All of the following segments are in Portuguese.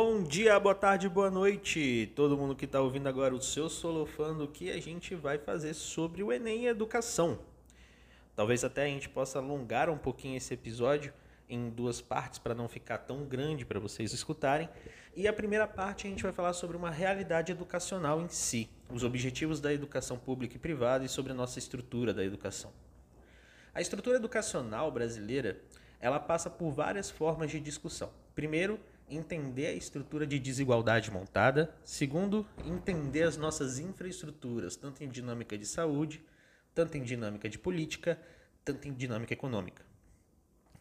bom dia, boa tarde, boa noite. Todo mundo que está ouvindo agora o seu solofando que a gente vai fazer sobre o Enem e educação. Talvez até a gente possa alongar um pouquinho esse episódio em duas partes para não ficar tão grande para vocês escutarem. E a primeira parte a gente vai falar sobre uma realidade educacional em si, os objetivos da educação pública e privada e sobre a nossa estrutura da educação. A estrutura educacional brasileira, ela passa por várias formas de discussão. Primeiro, entender a estrutura de desigualdade montada. Segundo, entender as nossas infraestruturas, tanto em dinâmica de saúde, tanto em dinâmica de política, tanto em dinâmica econômica.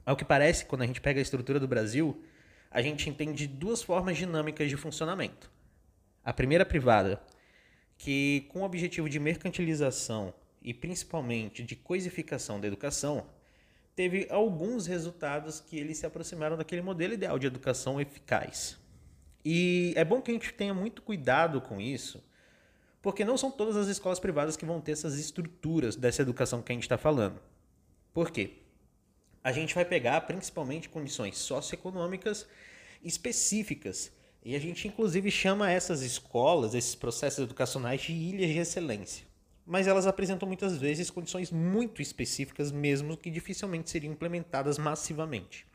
Ao que parece, quando a gente pega a estrutura do Brasil, a gente entende duas formas dinâmicas de funcionamento. A primeira privada, que com o objetivo de mercantilização e principalmente de coisificação da educação, teve alguns resultados que eles se aproximaram daquele modelo ideal de educação eficaz. E é bom que a gente tenha muito cuidado com isso, porque não são todas as escolas privadas que vão ter essas estruturas dessa educação que a gente está falando. Por quê? A gente vai pegar principalmente condições socioeconômicas específicas. E a gente, inclusive, chama essas escolas, esses processos educacionais, de ilhas de excelência mas elas apresentam muitas vezes condições muito específicas mesmo que dificilmente seriam implementadas massivamente.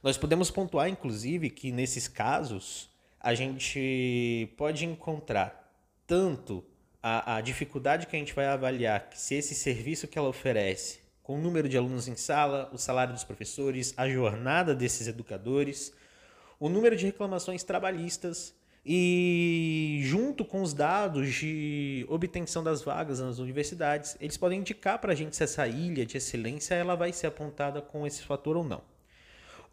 Nós podemos pontuar, inclusive, que nesses casos a gente pode encontrar tanto a, a dificuldade que a gente vai avaliar que se esse serviço que ela oferece, com o número de alunos em sala, o salário dos professores, a jornada desses educadores, o número de reclamações trabalhistas, e junto com os dados de obtenção das vagas nas universidades, eles podem indicar para a gente se essa ilha de excelência ela vai ser apontada com esse fator ou não.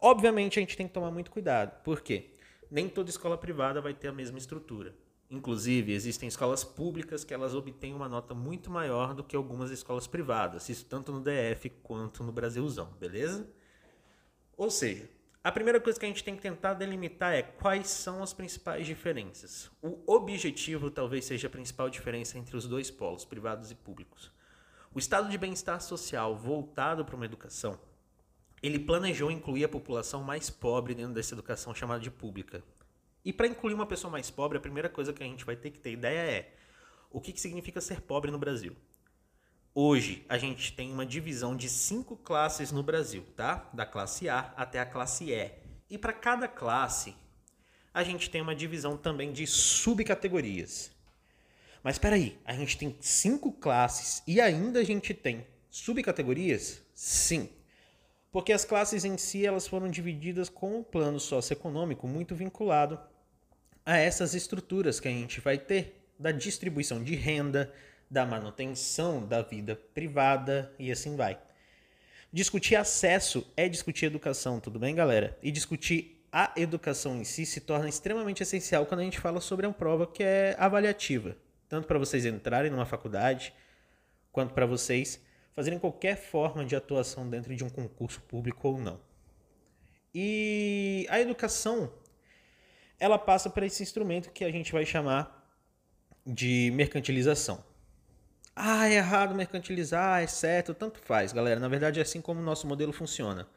Obviamente a gente tem que tomar muito cuidado, porque nem toda escola privada vai ter a mesma estrutura. Inclusive, existem escolas públicas que elas obtêm uma nota muito maior do que algumas escolas privadas, isso tanto no DF quanto no Brasilzão, beleza? Ou seja, a primeira coisa que a gente tem que tentar delimitar é quais são as principais diferenças. O objetivo talvez seja a principal diferença entre os dois polos, privados e públicos. O estado de bem-estar social voltado para uma educação, ele planejou incluir a população mais pobre dentro dessa educação chamada de pública. E para incluir uma pessoa mais pobre, a primeira coisa que a gente vai ter que ter ideia é o que, que significa ser pobre no Brasil. Hoje a gente tem uma divisão de cinco classes no Brasil, tá? Da classe A até a classe E. E para cada classe a gente tem uma divisão também de subcategorias. Mas espera aí, a gente tem cinco classes e ainda a gente tem subcategorias? Sim. Porque as classes em si elas foram divididas com um plano socioeconômico muito vinculado a essas estruturas que a gente vai ter da distribuição de renda, da manutenção da vida privada e assim vai. Discutir acesso é discutir educação, tudo bem, galera? E discutir a educação em si se torna extremamente essencial quando a gente fala sobre uma prova que é avaliativa, tanto para vocês entrarem numa faculdade, quanto para vocês fazerem qualquer forma de atuação dentro de um concurso público ou não. E a educação, ela passa por esse instrumento que a gente vai chamar de mercantilização. Ah, é errado mercantilizar, é certo, tanto faz, galera. Na verdade, é assim como o nosso modelo funciona.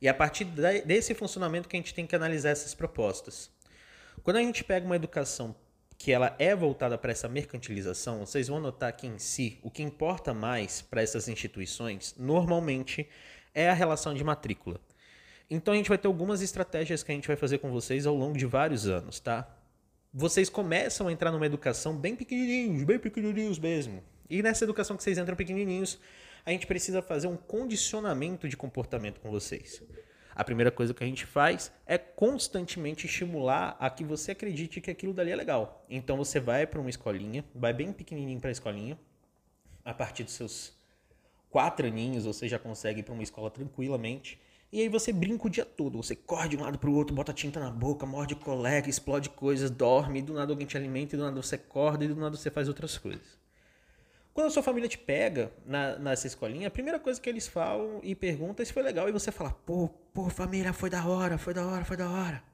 E é a partir desse funcionamento que a gente tem que analisar essas propostas. Quando a gente pega uma educação que ela é voltada para essa mercantilização, vocês vão notar que em si o que importa mais para essas instituições normalmente é a relação de matrícula. Então a gente vai ter algumas estratégias que a gente vai fazer com vocês ao longo de vários anos, tá? Vocês começam a entrar numa educação bem pequenininhos, bem pequenininhos mesmo. E nessa educação que vocês entram pequenininhos, a gente precisa fazer um condicionamento de comportamento com vocês. A primeira coisa que a gente faz é constantemente estimular a que você acredite que aquilo dali é legal. Então você vai para uma escolinha, vai bem pequenininho para a escolinha. A partir dos seus quatro aninhos você já consegue ir para uma escola tranquilamente. E aí você brinca o dia todo. Você corre de um lado para o outro, bota tinta na boca, morde colega, explode coisas, dorme. Do nada alguém te alimenta, e do nada você acorda, e do nada você faz outras coisas. Quando a sua família te pega na, nessa escolinha, a primeira coisa que eles falam e perguntam é se foi legal. E você fala, pô, pô, família, foi da hora, foi da hora, foi da hora.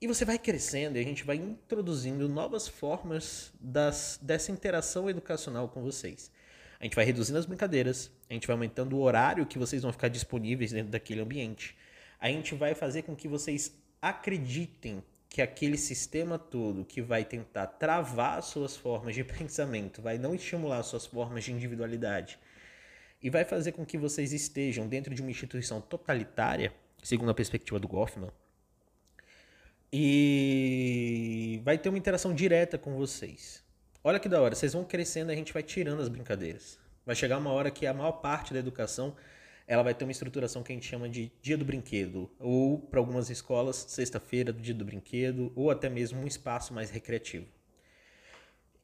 E você vai crescendo e a gente vai introduzindo novas formas das, dessa interação educacional com vocês. A gente vai reduzindo as brincadeiras, a gente vai aumentando o horário que vocês vão ficar disponíveis dentro daquele ambiente. A gente vai fazer com que vocês acreditem que aquele sistema todo que vai tentar travar suas formas de pensamento, vai não estimular suas formas de individualidade e vai fazer com que vocês estejam dentro de uma instituição totalitária, segundo a perspectiva do Goffman, e vai ter uma interação direta com vocês. Olha que da hora, vocês vão crescendo e a gente vai tirando as brincadeiras. Vai chegar uma hora que a maior parte da educação ela vai ter uma estruturação que a gente chama de dia do brinquedo, ou para algumas escolas, sexta-feira do dia do brinquedo, ou até mesmo um espaço mais recreativo.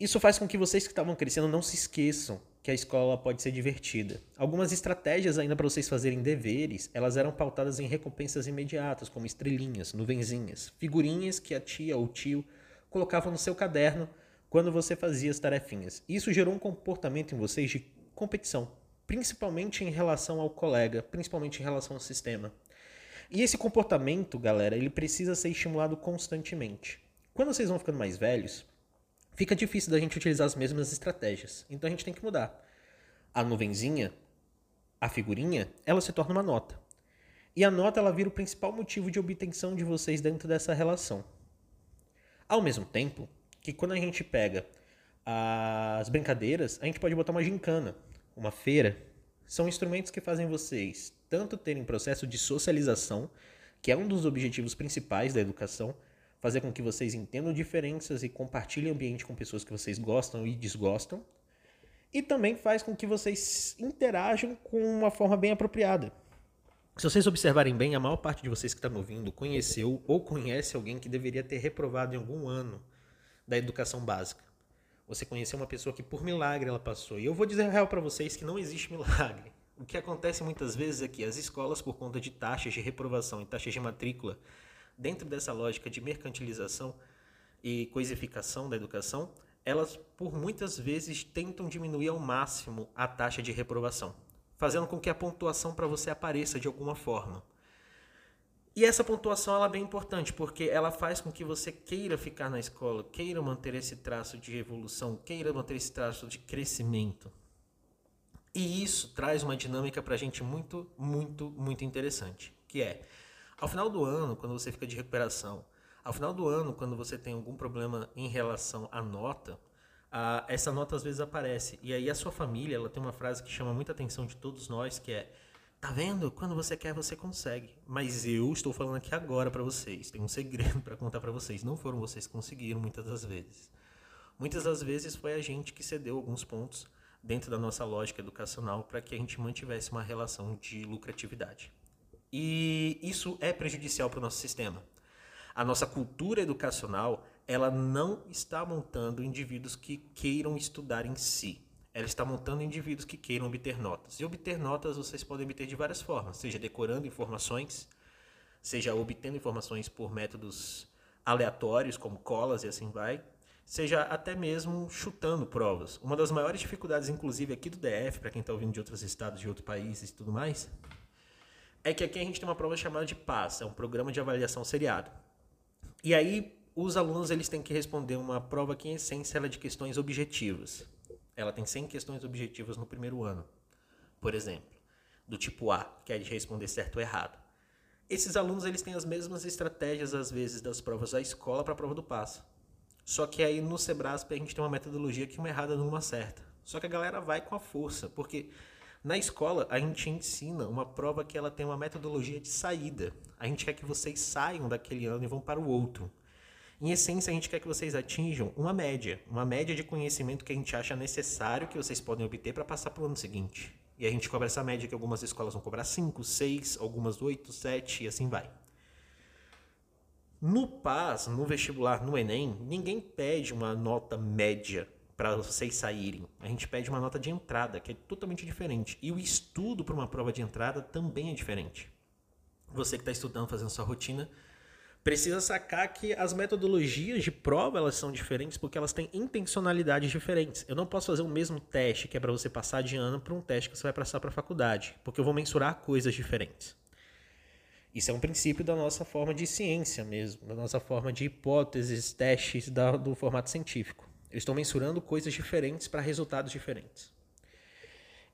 Isso faz com que vocês que estavam crescendo não se esqueçam que a escola pode ser divertida. Algumas estratégias ainda para vocês fazerem deveres, elas eram pautadas em recompensas imediatas, como estrelinhas, nuvenzinhas, figurinhas que a tia ou tio colocavam no seu caderno quando você fazia as tarefinhas. Isso gerou um comportamento em vocês de competição principalmente em relação ao colega, principalmente em relação ao sistema. E esse comportamento, galera, ele precisa ser estimulado constantemente. Quando vocês vão ficando mais velhos, fica difícil da gente utilizar as mesmas estratégias. Então a gente tem que mudar. A nuvenzinha, a figurinha, ela se torna uma nota. E a nota ela vira o principal motivo de obtenção de vocês dentro dessa relação. Ao mesmo tempo que quando a gente pega as brincadeiras, a gente pode botar uma gincana uma feira, são instrumentos que fazem vocês tanto terem processo de socialização, que é um dos objetivos principais da educação, fazer com que vocês entendam diferenças e compartilhem ambiente com pessoas que vocês gostam e desgostam, e também faz com que vocês interajam com uma forma bem apropriada. Se vocês observarem bem, a maior parte de vocês que está me ouvindo conheceu ou conhece alguém que deveria ter reprovado em algum ano da educação básica. Você conheceu uma pessoa que por milagre ela passou. E eu vou dizer real para vocês que não existe milagre. O que acontece muitas vezes é que as escolas, por conta de taxas de reprovação e taxas de matrícula, dentro dessa lógica de mercantilização e coisificação da educação, elas por muitas vezes tentam diminuir ao máximo a taxa de reprovação, fazendo com que a pontuação para você apareça de alguma forma. E essa pontuação ela é bem importante, porque ela faz com que você queira ficar na escola, queira manter esse traço de evolução, queira manter esse traço de crescimento. E isso traz uma dinâmica para a gente muito, muito, muito interessante, que é, ao final do ano, quando você fica de recuperação, ao final do ano, quando você tem algum problema em relação à nota, essa nota às vezes aparece. E aí a sua família, ela tem uma frase que chama muita atenção de todos nós, que é Tá vendo? Quando você quer, você consegue. Mas eu estou falando aqui agora para vocês. Tem um segredo para contar para vocês. Não foram vocês que conseguiram muitas das vezes. Muitas das vezes foi a gente que cedeu alguns pontos dentro da nossa lógica educacional para que a gente mantivesse uma relação de lucratividade. E isso é prejudicial para o nosso sistema. A nossa cultura educacional, ela não está montando indivíduos que queiram estudar em si ela está montando indivíduos que queiram obter notas. E obter notas vocês podem obter de várias formas, seja decorando informações, seja obtendo informações por métodos aleatórios, como colas e assim vai, seja até mesmo chutando provas. Uma das maiores dificuldades, inclusive aqui do DF, para quem está ouvindo de outros estados, de outros países e tudo mais, é que aqui a gente tem uma prova chamada de PAS, é um programa de avaliação seriado. E aí os alunos eles têm que responder uma prova que em essência ela é de questões objetivas. Ela tem 100 questões objetivas no primeiro ano, por exemplo, do tipo A, que é de responder certo ou errado. Esses alunos eles têm as mesmas estratégias às vezes das provas da escola para a prova do passo. Só que aí no Sebrasp a gente tem uma metodologia que uma errada numa certa. Só que a galera vai com a força, porque na escola a gente ensina uma prova que ela tem uma metodologia de saída. A gente quer que vocês saiam daquele ano e vão para o outro. Em essência, a gente quer que vocês atinjam uma média, uma média de conhecimento que a gente acha necessário que vocês podem obter para passar para o ano seguinte. E a gente cobra essa média que algumas escolas vão cobrar 5, 6, algumas 8, 7 e assim vai. No PAS, no vestibular, no Enem, ninguém pede uma nota média para vocês saírem. A gente pede uma nota de entrada, que é totalmente diferente. E o estudo para uma prova de entrada também é diferente. Você que está estudando, fazendo sua rotina, precisa sacar que as metodologias de prova elas são diferentes porque elas têm intencionalidades diferentes. Eu não posso fazer o mesmo teste que é para você passar de ano para um teste que você vai passar para a faculdade, porque eu vou mensurar coisas diferentes. Isso é um princípio da nossa forma de ciência mesmo, da nossa forma de hipóteses, testes da, do formato científico. Eu estou mensurando coisas diferentes para resultados diferentes.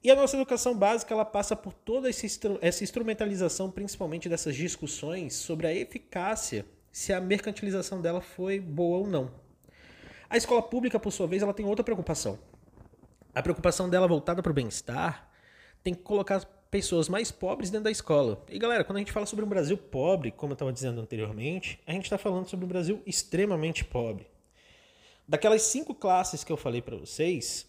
E a nossa educação básica ela passa por toda essa instrumentalização, principalmente dessas discussões sobre a eficácia se a mercantilização dela foi boa ou não. A escola pública, por sua vez, ela tem outra preocupação. A preocupação dela voltada para o bem-estar tem que colocar pessoas mais pobres dentro da escola. E galera, quando a gente fala sobre um Brasil pobre, como eu estava dizendo anteriormente, a gente está falando sobre um Brasil extremamente pobre. Daquelas cinco classes que eu falei para vocês,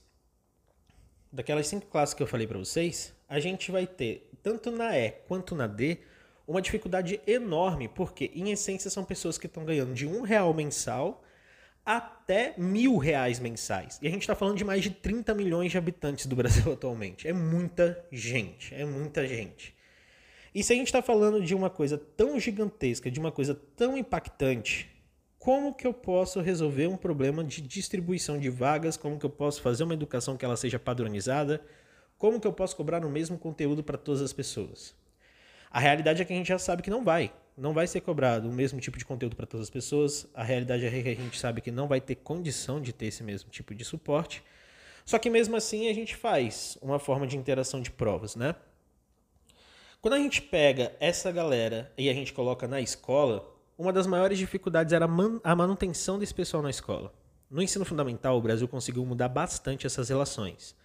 daquelas cinco classes que eu falei para vocês, a gente vai ter tanto na E quanto na D uma dificuldade enorme, porque em essência são pessoas que estão ganhando de um real mensal até mil reais mensais. E a gente está falando de mais de 30 milhões de habitantes do Brasil atualmente. É muita gente, é muita gente. E se a gente está falando de uma coisa tão gigantesca, de uma coisa tão impactante, como que eu posso resolver um problema de distribuição de vagas? Como que eu posso fazer uma educação que ela seja padronizada? Como que eu posso cobrar o mesmo conteúdo para todas as pessoas? A realidade é que a gente já sabe que não vai. Não vai ser cobrado o mesmo tipo de conteúdo para todas as pessoas. A realidade é que a gente sabe que não vai ter condição de ter esse mesmo tipo de suporte. Só que mesmo assim a gente faz uma forma de interação de provas, né? Quando a gente pega essa galera e a gente coloca na escola, uma das maiores dificuldades era a manutenção desse pessoal na escola. No ensino fundamental, o Brasil conseguiu mudar bastante essas relações.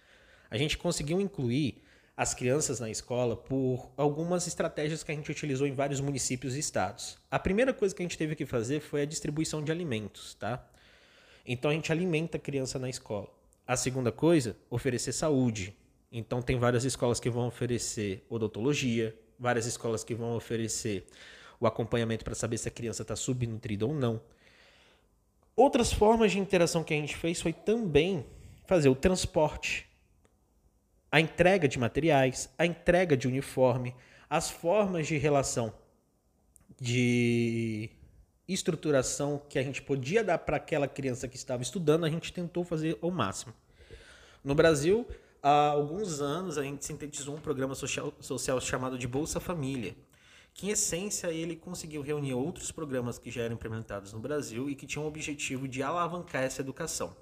A gente conseguiu incluir as crianças na escola por algumas estratégias que a gente utilizou em vários municípios e estados. A primeira coisa que a gente teve que fazer foi a distribuição de alimentos, tá? Então a gente alimenta a criança na escola. A segunda coisa, oferecer saúde. Então tem várias escolas que vão oferecer odontologia, várias escolas que vão oferecer o acompanhamento para saber se a criança está subnutrida ou não. Outras formas de interação que a gente fez foi também fazer o transporte a entrega de materiais, a entrega de uniforme, as formas de relação de estruturação que a gente podia dar para aquela criança que estava estudando, a gente tentou fazer ao máximo. No Brasil, há alguns anos, a gente sintetizou um programa social, social chamado de Bolsa Família, que em essência ele conseguiu reunir outros programas que já eram implementados no Brasil e que tinham o objetivo de alavancar essa educação.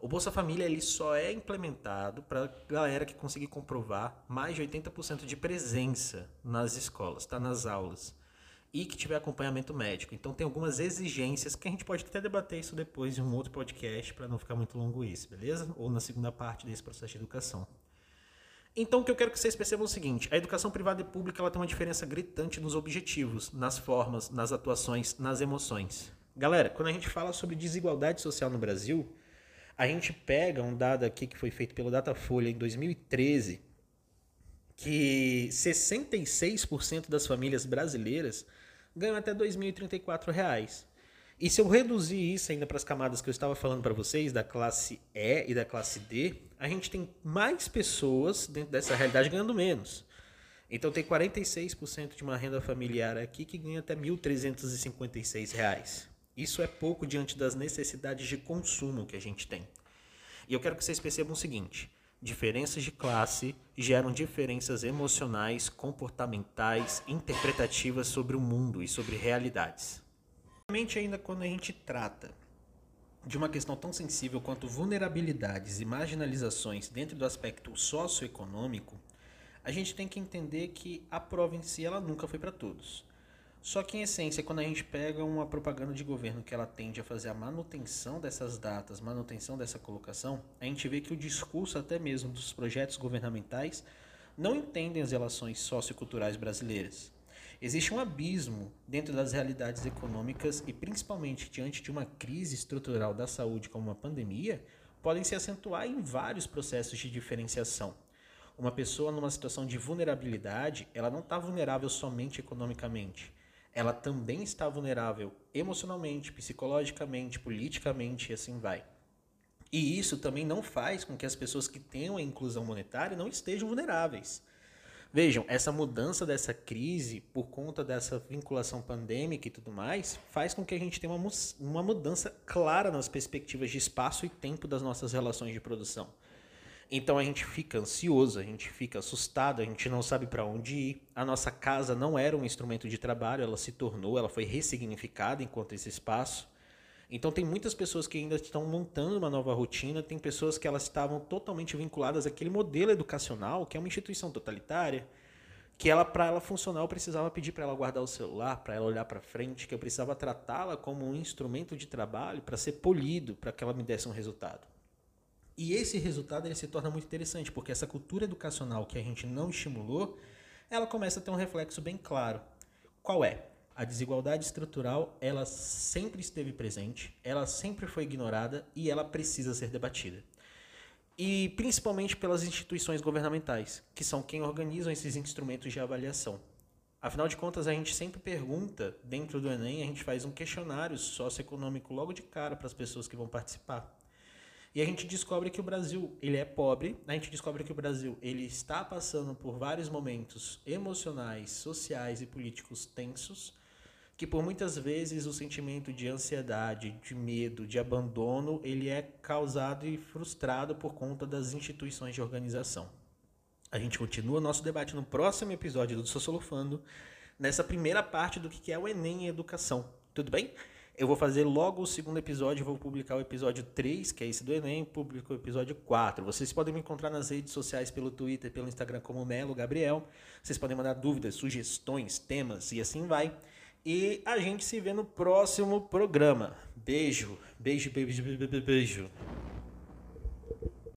O Bolsa Família ele só é implementado para galera que conseguir comprovar mais de 80% de presença nas escolas, tá? nas aulas. E que tiver acompanhamento médico. Então tem algumas exigências que a gente pode até debater isso depois em um outro podcast para não ficar muito longo isso, beleza? Ou na segunda parte desse processo de educação. Então, o que eu quero que vocês percebam é o seguinte: a educação privada e pública ela tem uma diferença gritante nos objetivos, nas formas, nas atuações, nas emoções. Galera, quando a gente fala sobre desigualdade social no Brasil, a gente pega um dado aqui que foi feito pelo Datafolha em 2013, que 66% das famílias brasileiras ganham até 2.034 reais. E se eu reduzir isso ainda para as camadas que eu estava falando para vocês, da classe E e da classe D, a gente tem mais pessoas dentro dessa realidade ganhando menos. Então tem 46% de uma renda familiar aqui que ganha até 1.356 reais. Isso é pouco diante das necessidades de consumo que a gente tem. E eu quero que vocês percebam o seguinte: diferenças de classe geram diferenças emocionais, comportamentais, interpretativas sobre o mundo e sobre realidades. Principalmente ainda quando a gente trata de uma questão tão sensível quanto vulnerabilidades e marginalizações dentro do aspecto socioeconômico, a gente tem que entender que a prova em si ela nunca foi para todos. Só que, em essência, quando a gente pega uma propaganda de governo que ela tende a fazer a manutenção dessas datas, manutenção dessa colocação, a gente vê que o discurso, até mesmo dos projetos governamentais, não entendem as relações socioculturais brasileiras. Existe um abismo dentro das realidades econômicas e, principalmente diante de uma crise estrutural da saúde como uma pandemia, podem se acentuar em vários processos de diferenciação. Uma pessoa numa situação de vulnerabilidade, ela não está vulnerável somente economicamente ela também está vulnerável emocionalmente, psicologicamente, politicamente e assim vai. E isso também não faz com que as pessoas que tenham a inclusão monetária não estejam vulneráveis. Vejam, essa mudança dessa crise, por conta dessa vinculação pandêmica e tudo mais, faz com que a gente tenha uma, uma mudança clara nas perspectivas de espaço e tempo das nossas relações de produção. Então a gente fica ansioso, a gente fica assustado, a gente não sabe para onde ir. A nossa casa não era um instrumento de trabalho, ela se tornou, ela foi ressignificada enquanto esse espaço. Então tem muitas pessoas que ainda estão montando uma nova rotina, tem pessoas que elas estavam totalmente vinculadas àquele modelo educacional, que é uma instituição totalitária, que ela para ela funcionar eu precisava pedir para ela guardar o celular, para ela olhar para frente, que eu precisava tratá-la como um instrumento de trabalho para ser polido, para que ela me desse um resultado. E esse resultado ele se torna muito interessante, porque essa cultura educacional que a gente não estimulou, ela começa a ter um reflexo bem claro. Qual é? A desigualdade estrutural, ela sempre esteve presente, ela sempre foi ignorada e ela precisa ser debatida e principalmente pelas instituições governamentais, que são quem organizam esses instrumentos de avaliação. Afinal de contas, a gente sempre pergunta, dentro do Enem, a gente faz um questionário socioeconômico logo de cara para as pessoas que vão participar. E a gente descobre que o Brasil, ele é pobre, a gente descobre que o Brasil, ele está passando por vários momentos emocionais, sociais e políticos tensos, que por muitas vezes o sentimento de ansiedade, de medo, de abandono, ele é causado e frustrado por conta das instituições de organização. A gente continua nosso debate no próximo episódio do Sociolofando, nessa primeira parte do que é o Enem e Educação. Tudo bem? Eu vou fazer logo o segundo episódio, vou publicar o episódio 3, que é esse do Enem, publico o episódio 4. Vocês podem me encontrar nas redes sociais pelo Twitter, pelo Instagram como Melo Gabriel. Vocês podem mandar dúvidas, sugestões, temas e assim vai. E a gente se vê no próximo programa. Beijo, beijo, beijo, beijo, beijo.